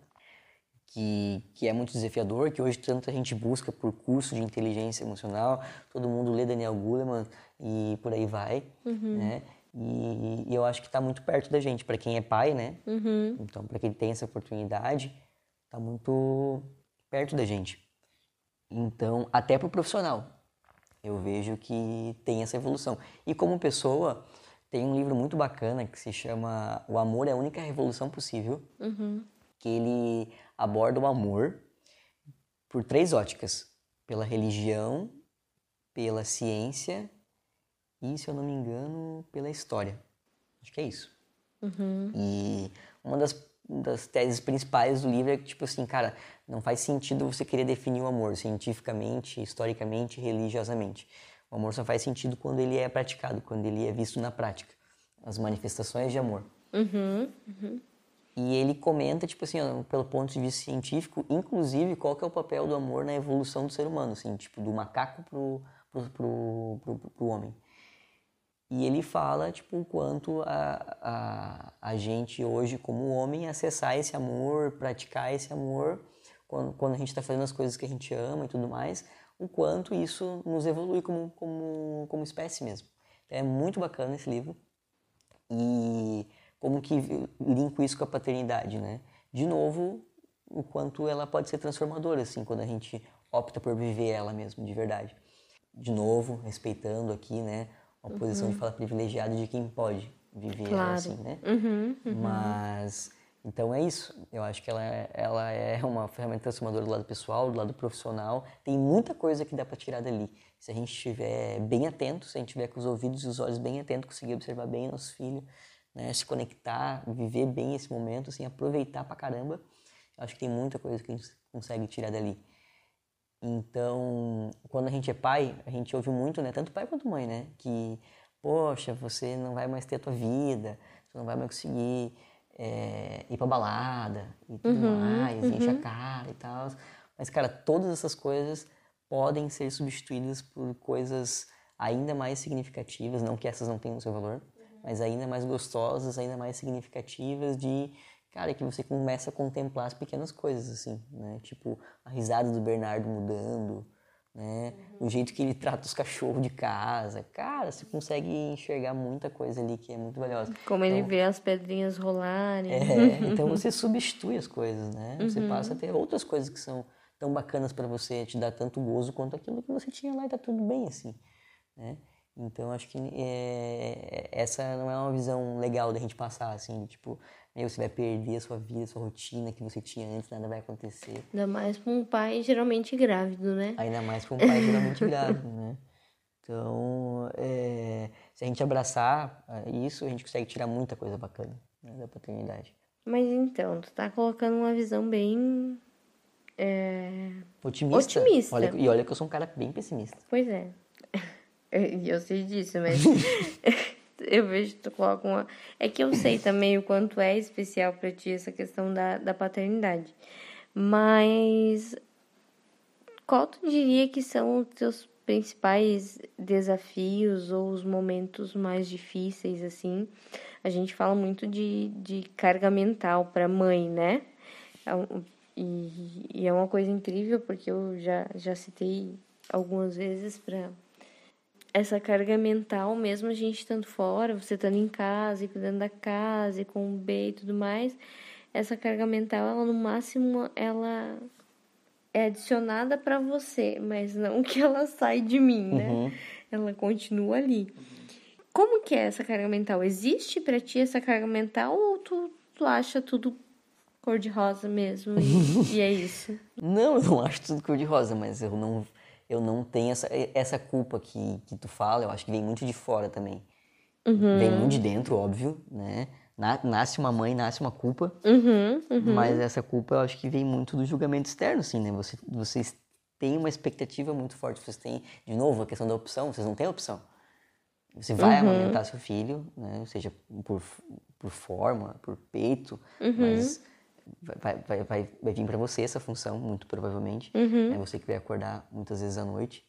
que, que é muito desafiador, que hoje tanta gente busca por curso de inteligência emocional, todo mundo lê Daniel Goleman e por aí vai, uhum. né? E, e, eu acho que está muito perto da gente, para quem é pai, né? Uhum. Então, para quem tem essa oportunidade, está muito perto da gente. Então, até para o profissional, eu vejo que tem essa evolução. E como pessoa, tem um livro muito bacana que se chama O Amor é a Única Revolução Possível, uhum. que ele aborda o amor por três óticas: pela religião, pela ciência e, se eu não me engano, pela história. Acho que é isso. Uhum. E uma das, das teses principais do livro é que, tipo assim, cara, não faz sentido você querer definir o amor cientificamente, historicamente, religiosamente. O amor só faz sentido quando ele é praticado, quando ele é visto na prática. As manifestações de amor. Uhum, uhum. E ele comenta, tipo assim, ó, pelo ponto de vista científico, inclusive, qual que é o papel do amor na evolução do ser humano, assim, tipo, do macaco pro, pro, pro, pro, pro homem. E ele fala, tipo, o quanto a, a, a gente hoje, como homem, acessar esse amor, praticar esse amor, quando, quando a gente está fazendo as coisas que a gente ama e tudo mais, o quanto isso nos evolui como, como, como espécie mesmo. É muito bacana esse livro. E como que linko isso com a paternidade, né? De novo, o quanto ela pode ser transformadora, assim, quando a gente opta por viver ela mesmo, de verdade. De novo, respeitando aqui, né? uma posição de uhum. fala privilegiada de quem pode viver claro. assim, né? Uhum, uhum. Mas então é isso. Eu acho que ela é, ela é uma ferramenta transformadora do lado pessoal, do lado profissional. Tem muita coisa que dá para tirar dali. Se a gente estiver bem atento, se a gente tiver com os ouvidos e os olhos bem atentos, conseguir observar bem nosso filho, né? se conectar, viver bem esse momento, assim, aproveitar pra caramba. Eu acho que tem muita coisa que a gente consegue tirar dali. Então, quando a gente é pai, a gente ouve muito, né? Tanto pai quanto mãe, né? Que, poxa, você não vai mais ter a tua vida, você não vai mais conseguir é, ir pra balada e tudo uhum, mais, uhum. encher a cara e tal. Mas, cara, todas essas coisas podem ser substituídas por coisas ainda mais significativas, não que essas não tenham o seu valor, uhum. mas ainda mais gostosas, ainda mais significativas de cara, que você começa a contemplar as pequenas coisas, assim, né? Tipo, a risada do Bernardo mudando, né? Uhum. O jeito que ele trata os cachorros de casa. Cara, você consegue enxergar muita coisa ali que é muito valiosa. Como então, ele vê as pedrinhas rolarem. É, então você substitui as coisas, né? Você uhum. passa a ter outras coisas que são tão bacanas para você, te dar tanto gozo quanto aquilo que você tinha lá e tá tudo bem, assim, né? Então, acho que é, essa não é uma visão legal da gente passar, assim, tipo, meu, você vai perder a sua vida, a sua rotina que você tinha antes, nada vai acontecer. Ainda mais para um pai geralmente grávido, né? Ainda mais para um pai geralmente grávido, né? Então, é, se a gente abraçar é, isso, a gente consegue tirar muita coisa bacana né, da paternidade. Mas então, tu tá colocando uma visão bem... É... Otimista. Otimista. Olha, e olha que eu sou um cara bem pessimista. Pois é. Eu sei disso, mas... eu vejo que tu coloca uma. É que eu sei também o quanto é especial para ti essa questão da, da paternidade. Mas qual tu diria que são os teus principais desafios ou os momentos mais difíceis, assim? A gente fala muito de, de carga mental para mãe, né? É e, e é uma coisa incrível porque eu já, já citei algumas vezes para essa carga mental, mesmo a gente estando fora, você estando em casa e cuidando da casa e com o B e tudo mais, essa carga mental, ela no máximo, ela é adicionada para você, mas não que ela sai de mim, né? Uhum. Ela continua ali. Como que é essa carga mental? Existe para ti essa carga mental ou tu, tu acha tudo cor-de-rosa mesmo e, e, é isso? Não, eu não acho tudo cor-de-rosa, mas eu não, eu não tenho essa, essa culpa que, que tu fala, eu acho que vem muito de fora também. Uhum. Vem muito de dentro, óbvio, né? nasce uma mãe, nasce uma culpa, uhum, uhum. mas essa culpa eu acho que vem muito do julgamento externo, assim, né? Você, vocês têm uma expectativa muito forte, vocês têm, de novo, a questão da opção, vocês não têm opção. Você vai uhum. amamentar seu filho, né? seja por, por forma, por peito, uhum. mas vai, vai, vai, vai vir para você essa função, muito provavelmente. Uhum. É você que vai acordar muitas vezes à noite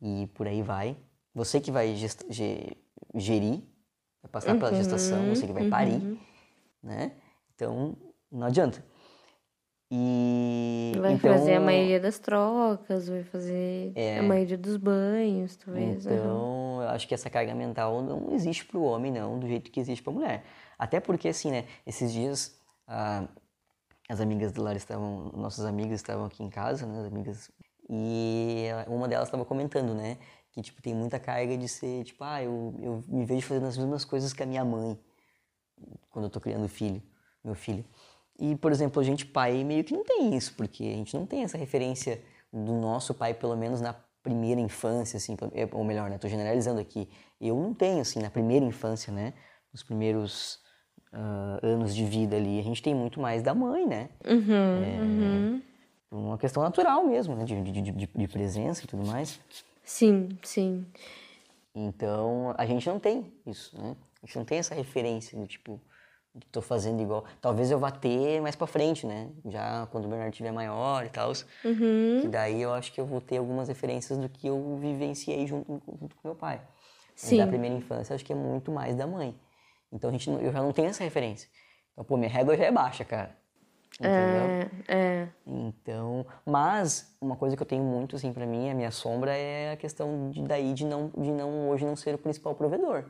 e por aí vai. Você que vai gerir vai passar uhum, pela gestação, você que vai parir, uhum. né? Então, não adianta. E vai então, fazer a maioria das trocas, vai fazer é, a maioria dos banhos, talvez. Então, uhum. eu acho que essa carga mental não existe para o homem, não, do jeito que existe para a mulher. Até porque, assim, né, esses dias ah, as amigas do lar estavam, nossos amigos estavam aqui em casa, né, as amigas, e uma delas estava comentando, né, que, tipo, tem muita carga de ser, tipo, ah, eu, eu me vejo fazendo as mesmas coisas que a minha mãe quando eu tô criando filho, meu filho. E, por exemplo, a gente pai meio que não tem isso, porque a gente não tem essa referência do nosso pai, pelo menos na primeira infância, assim, é, ou melhor, né, tô generalizando aqui. Eu não tenho, assim, na primeira infância, né, nos primeiros uh, anos de vida ali, a gente tem muito mais da mãe, né? Uhum, é, uhum. Uma questão natural mesmo, né, de, de, de, de presença e tudo mais. Sim, sim. Então, a gente não tem isso, né? A gente não tem essa referência do tipo, tô fazendo igual. Talvez eu vá ter mais pra frente, né? Já quando o Bernardo tiver maior e tal. Uhum. Que daí eu acho que eu vou ter algumas referências do que eu vivenciei junto, junto com meu pai. Sim. Mas da primeira infância, acho que é muito mais da mãe. Então a gente, eu já não tenho essa referência. Então, pô, minha régua já é baixa, cara. Entendeu? É, é. Então, mas uma coisa que eu tenho muito assim para mim, a minha sombra é a questão de daí de não de não hoje não ser o principal provedor.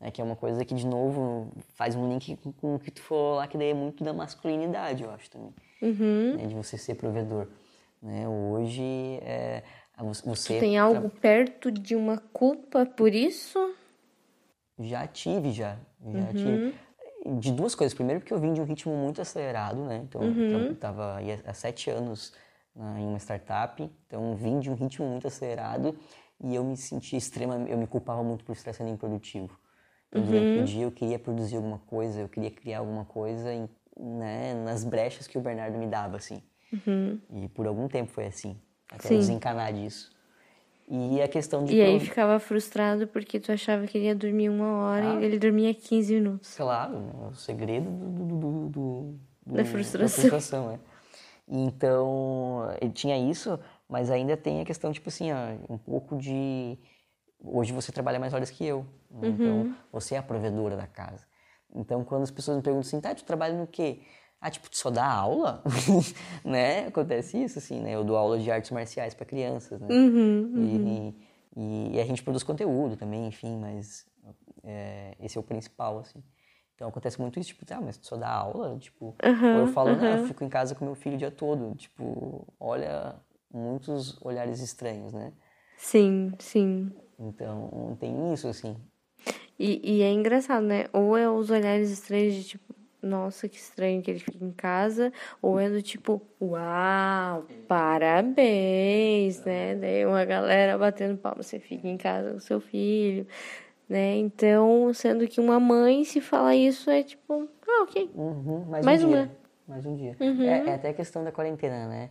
É que é uma coisa que de novo faz um link com o que tu falou lá que daí é muito da masculinidade, eu acho também. Uhum. Né, de você ser provedor, né? Hoje é você tu tem algo perto de uma culpa por isso? Já tive já uhum. tive de duas coisas. Primeiro, porque eu vim de um ritmo muito acelerado, né? Então, uhum. eu estava há sete anos né, em uma startup, então vim de um ritmo muito acelerado e eu me sentia extremamente, eu me culpava muito por estar sendo improdutivo. Então, uhum. durante o dia eu queria produzir alguma coisa, eu queria criar alguma coisa em, né, nas brechas que o Bernardo me dava, assim. Uhum. E por algum tempo foi assim, até Sim. desencanar disso. E a questão de. E aí ficava frustrado porque tu achava que ele ia dormir uma hora ah, e ele dormia 15 minutos. Claro, o segredo do, do, do, do da frustração. Da frustração é. Então, ele tinha isso, mas ainda tem a questão, tipo assim, ó, um pouco de. Hoje você trabalha mais horas que eu. Né? Uhum. Então, você é a provedora da casa. Então, quando as pessoas me perguntam assim, tá, tu trabalha no quê? Ah, tipo, tu só dá aula? né? Acontece isso, assim, né? Eu dou aula de artes marciais para crianças, né? Uhum, uhum. E, e, e, a gente produz conteúdo também, enfim, mas é, esse é o principal, assim. Então acontece muito isso, tipo, ah, mas tu só dá aula? Tipo, uhum, eu falo, não, eu fico em casa com meu filho o dia todo. Tipo, olha muitos olhares estranhos, né? Sim, sim. Então, tem isso, assim. E, e é engraçado, né? Ou é os olhares estranhos de, tipo, nossa, que estranho que ele fica em casa, ou é do tipo, uau, parabéns, né? Daí uma galera batendo palma, você fica em casa com seu filho, né? Então, sendo que uma mãe, se fala isso, é tipo, ah, ok. Uhum, mais, mais um uma. dia. Mais um dia. Uhum. É, é, até a questão da quarentena, né?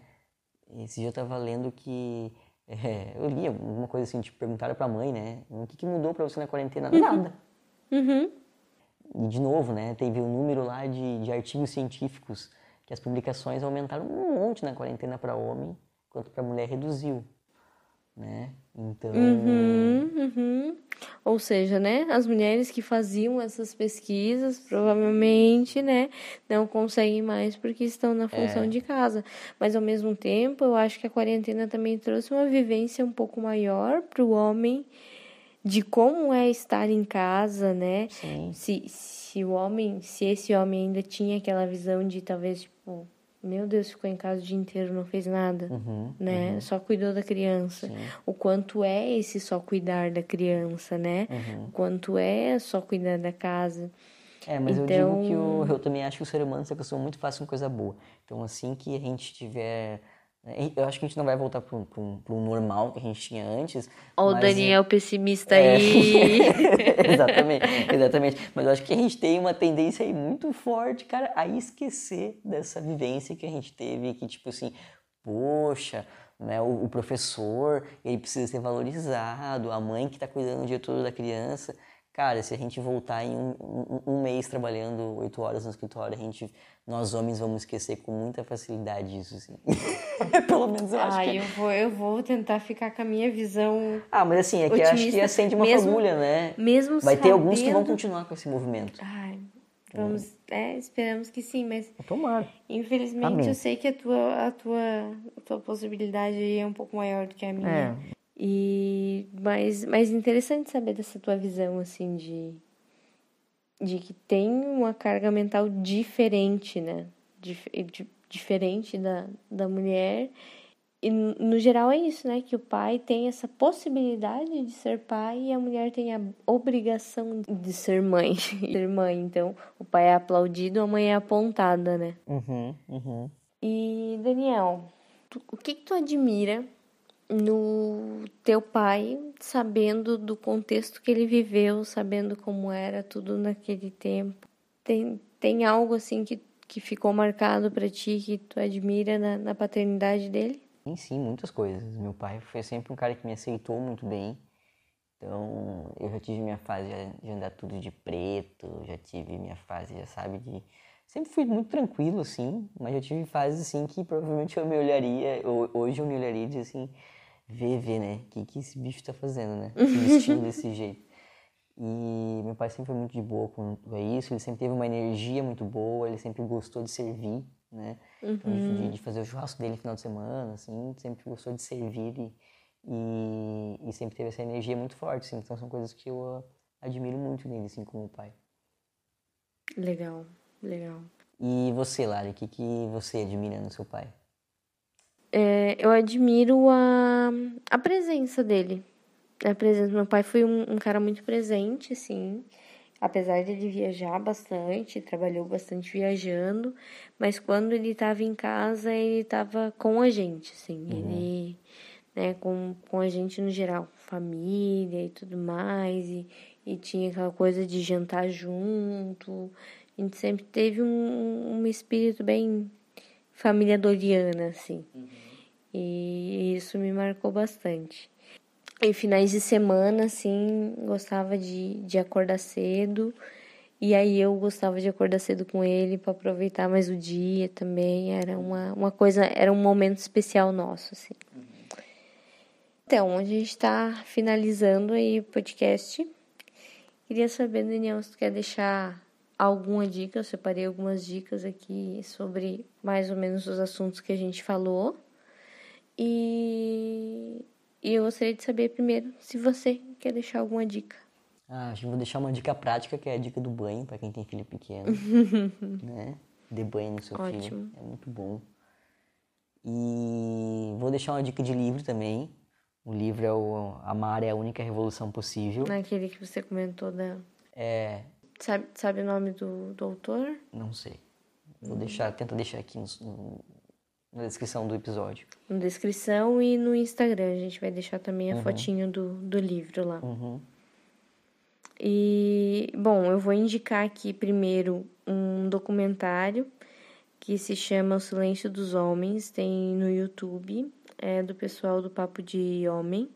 Esse dia eu tava lendo que. É, eu li alguma coisa assim, tipo, perguntaram pra mãe, né? O que, que mudou pra você na quarentena? Uhum. Nada. Uhum. E, de novo, né, teve um número lá de, de artigos científicos que as publicações aumentaram um monte na quarentena para homem, enquanto para mulher reduziu, né? Então... Uhum, uhum. Ou seja, né, as mulheres que faziam essas pesquisas provavelmente, né, não conseguem mais porque estão na função é. de casa. Mas ao mesmo tempo, eu acho que a quarentena também trouxe uma vivência um pouco maior para o homem de como é estar em casa, né? Sim. Se, se o homem, se esse homem ainda tinha aquela visão de talvez, tipo, meu Deus, ficou em casa o dia inteiro, não fez nada, uhum, né? Uhum. Só cuidou da criança. Sim. O quanto é esse só cuidar da criança, né? Uhum. O quanto é só cuidar da casa. É, mas então... eu digo que o, eu também acho que o ser humano se acostuma muito fácil com coisa boa. Então, assim que a gente tiver eu acho que a gente não vai voltar para um normal que a gente tinha antes. Olha o Daniel pessimista é... aí. exatamente, exatamente. Mas eu acho que a gente tem uma tendência aí muito forte, cara, a esquecer dessa vivência que a gente teve, que tipo assim, poxa, né, o, o professor, ele precisa ser valorizado, a mãe que está cuidando o dia todo da criança. Cara, se a gente voltar em um, um, um, mês trabalhando oito horas no escritório, a gente, nós homens vamos esquecer com muita facilidade isso, assim. Pelo menos eu acho ah, que... eu vou, eu vou tentar ficar com a minha visão Ah, mas assim, é que acho que acende uma mesmo, fagulha, né? Mesmo Vai sabendo... ter alguns que vão continuar com esse movimento. Ai, vamos... É, esperamos que sim, mas... Tomara. Infelizmente, Amém. eu sei que a tua, a, tua, a tua possibilidade é um pouco maior do que a minha. É. E mas mas interessante saber dessa tua visão assim de de que tem uma carga mental diferente, né? Dif, diferente da, da mulher. E no geral é isso, né? Que o pai tem essa possibilidade de ser pai e a mulher tem a obrigação de ser mãe. ser mãe. Então, o pai é aplaudido, a mãe é apontada, né? Uhum, uhum. E, Daniel, tu, o que, que tu admira no teu pai, sabendo do contexto que ele viveu, sabendo como era tudo naquele tempo. Tem, tem algo assim que, que ficou marcado para ti, que tu admira na, na paternidade dele? Sim, sim, muitas coisas. Meu pai foi sempre um cara que me aceitou muito bem. Então, eu já tive minha fase de andar tudo de preto, já tive minha fase, já sabe, de sempre fui muito tranquilo, assim, mas eu tive fases, assim, que provavelmente eu me olharia, hoje eu me olharia e dizer assim, ver, ver, né? O que, que esse bicho tá fazendo, né? Se vestindo desse jeito. E meu pai sempre foi muito de boa com isso, ele sempre teve uma energia muito boa, ele sempre gostou de servir, né? Então, uhum. de, de, fazer o churrasco dele no final de semana, assim, sempre gostou de servir e, e, e, sempre teve essa energia muito forte, assim. Então são coisas que eu uh, admiro muito nele, assim, como pai. Legal, legal. E você, Lari, o que, que você admira no seu pai? É, eu admiro a, a presença dele. A presença. Meu pai foi um, um cara muito presente, assim. Apesar de ele viajar bastante, trabalhou bastante viajando, mas quando ele estava em casa, ele estava com a gente, assim. Uhum. Ele, né, com, com a gente no geral, família e tudo mais, e, e tinha aquela coisa de jantar junto. A gente sempre teve um, um espírito bem família doriana, assim. Uhum. E isso me marcou bastante. Em finais de semana, assim, gostava de, de acordar cedo. E aí eu gostava de acordar cedo com ele para aproveitar mais o dia também. Era uma, uma coisa, era um momento especial nosso, assim. Uhum. Então, a gente está finalizando aí o podcast. Queria saber, Daniel, se tu quer deixar alguma dica. Eu separei algumas dicas aqui sobre mais ou menos os assuntos que a gente falou. E, e eu gostaria de saber primeiro se você quer deixar alguma dica. Ah, acho que vou deixar uma dica prática, que é a dica do banho, para quem tem filho pequeno. né? Dê banho no seu Ótimo. filho. É muito bom. E vou deixar uma dica de livro também. O livro é o Amar é a única revolução possível. Naquele que você comentou da. É, Sabe, sabe o nome do, do autor? Não sei. Vou deixar, tenta deixar aqui no, na descrição do episódio. Na descrição e no Instagram. A gente vai deixar também a uhum. fotinho do, do livro lá. Uhum. E, bom, eu vou indicar aqui primeiro um documentário que se chama O Silêncio dos Homens, tem no YouTube, é do pessoal do Papo de Homem.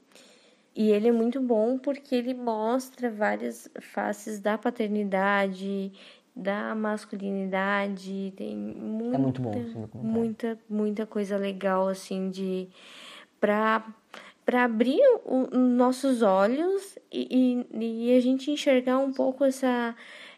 E ele é muito bom porque ele mostra várias faces da paternidade, da masculinidade, tem muita, é muito bom, muita, muita coisa legal assim de para para abrir os nossos olhos e, e, e a gente enxergar um pouco essa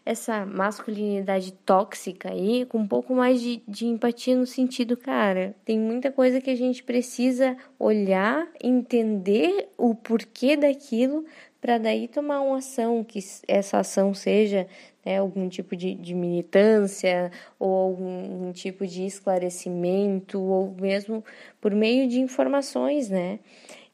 essa masculinidade tóxica aí com um pouco mais de, de empatia no sentido, cara, tem muita coisa que a gente precisa olhar, entender o porquê daquilo para daí tomar uma ação, que essa ação seja né, algum tipo de, de militância ou algum tipo de esclarecimento ou mesmo por meio de informações, né?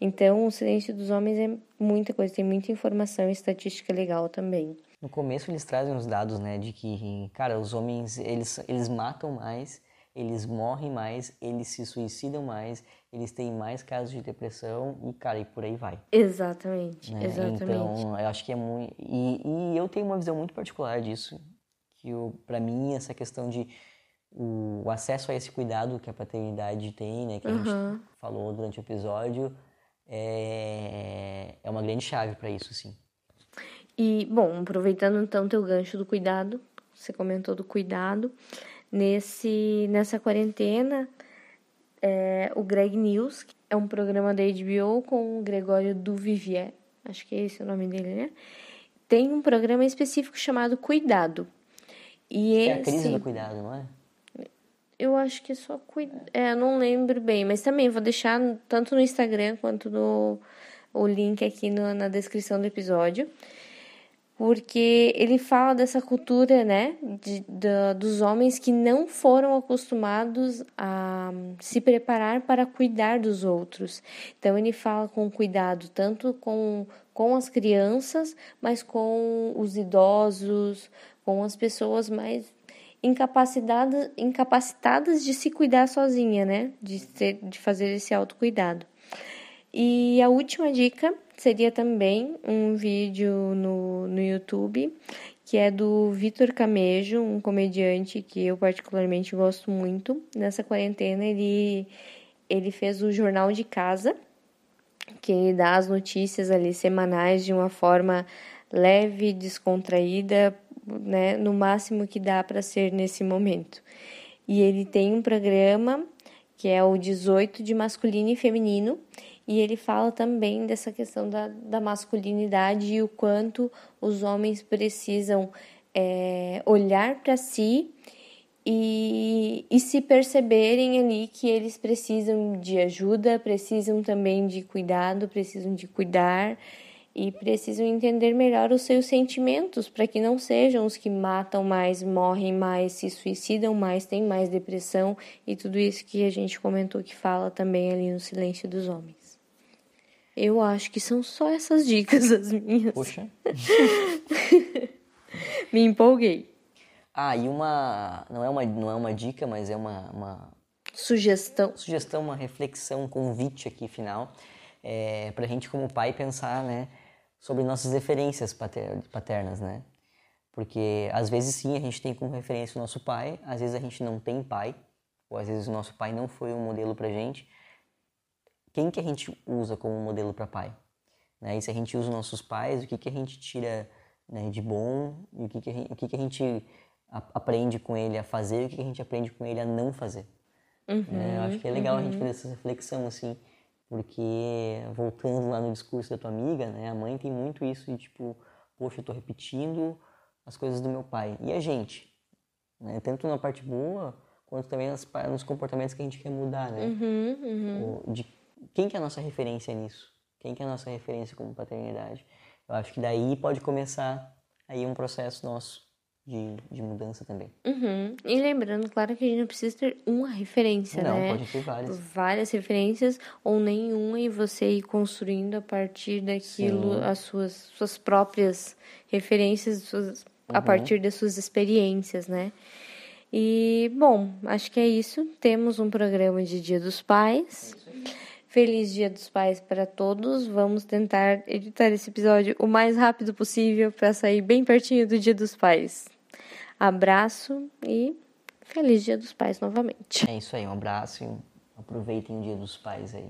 Então, o silêncio dos homens é muita coisa, tem muita informação e estatística legal também. No começo eles trazem os dados, né, de que, cara, os homens, eles, eles matam mais, eles morrem mais, eles se suicidam mais, eles têm mais casos de depressão e, cara, e por aí vai. Exatamente, né? exatamente. Então, eu acho que é muito... E, e eu tenho uma visão muito particular disso, que para mim essa questão de o, acesso a esse cuidado que a paternidade tem, né, que a uhum. gente falou durante o episódio, é, é uma grande chave para isso, sim. E, bom, aproveitando então teu gancho do cuidado, você comentou do cuidado, nesse, nessa quarentena, é, o Greg News, que é um programa da HBO com o Gregório Duvivier, acho que é esse o nome dele, né? Tem um programa específico chamado Cuidado. E é esse... a crise do cuidado, não é? Eu acho que é só cuidado. É, não lembro bem, mas também vou deixar tanto no Instagram quanto no o link aqui no, na descrição do episódio porque ele fala dessa cultura, né, de, de, dos homens que não foram acostumados a se preparar para cuidar dos outros. Então ele fala com cuidado tanto com, com as crianças, mas com os idosos, com as pessoas mais incapacitadas, incapacitadas de se cuidar sozinha, né, de, ter, de fazer esse autocuidado. E a última dica seria também um vídeo no, no YouTube que é do Vitor Camejo, um comediante que eu particularmente gosto muito. Nessa quarentena ele, ele fez o Jornal de Casa, que ele dá as notícias ali semanais de uma forma leve, descontraída, né, no máximo que dá para ser nesse momento. E ele tem um programa que é o 18 de masculino e feminino, e ele fala também dessa questão da, da masculinidade e o quanto os homens precisam é, olhar para si e, e se perceberem ali que eles precisam de ajuda, precisam também de cuidado, precisam de cuidar e precisam entender melhor os seus sentimentos para que não sejam os que matam mais, morrem mais, se suicidam mais, têm mais depressão e tudo isso que a gente comentou que fala também ali no Silêncio dos Homens. Eu acho que são só essas dicas as minhas. Poxa. Me empolguei. Ah, e uma. Não é uma, não é uma dica, mas é uma, uma. Sugestão. Sugestão, uma reflexão, um convite aqui final. É, pra gente, como pai, pensar, né? Sobre nossas referências paternas, né? Porque às vezes sim a gente tem como referência o nosso pai, às vezes a gente não tem pai, ou às vezes o nosso pai não foi um modelo pra gente quem que a gente usa como modelo para pai? Né? E se a gente usa os nossos pais, o que, que a gente tira né, de bom e o que, que, a gente, o que, que a gente aprende com ele a fazer e o que, que a gente aprende com ele a não fazer. Uhum, né? Eu acho que é legal uhum. a gente uhum. fazer essa reflexão assim, porque voltando lá no discurso da tua amiga, né, a mãe tem muito isso de tipo, poxa, eu tô repetindo as coisas do meu pai. E a gente? Né? Tanto na parte boa, quanto também nas, nos comportamentos que a gente quer mudar, né? Uhum, uhum. De quem que é a nossa referência nisso? Quem que é a nossa referência como paternidade? Eu acho que daí pode começar aí um processo nosso de, de mudança também. Uhum. E lembrando, claro que a gente não precisa ter uma referência, não, né? Não, pode ter várias. Várias referências ou nenhuma e você ir construindo a partir daquilo Sim. as suas, suas próprias referências, suas, uhum. a partir das suas experiências, né? E, bom, acho que é isso. Temos um programa de Dia dos Pais. Feliz Dia dos Pais para todos. Vamos tentar editar esse episódio o mais rápido possível para sair bem pertinho do Dia dos Pais. Abraço e feliz Dia dos Pais novamente. É isso aí, um abraço e aproveitem o Dia dos Pais aí.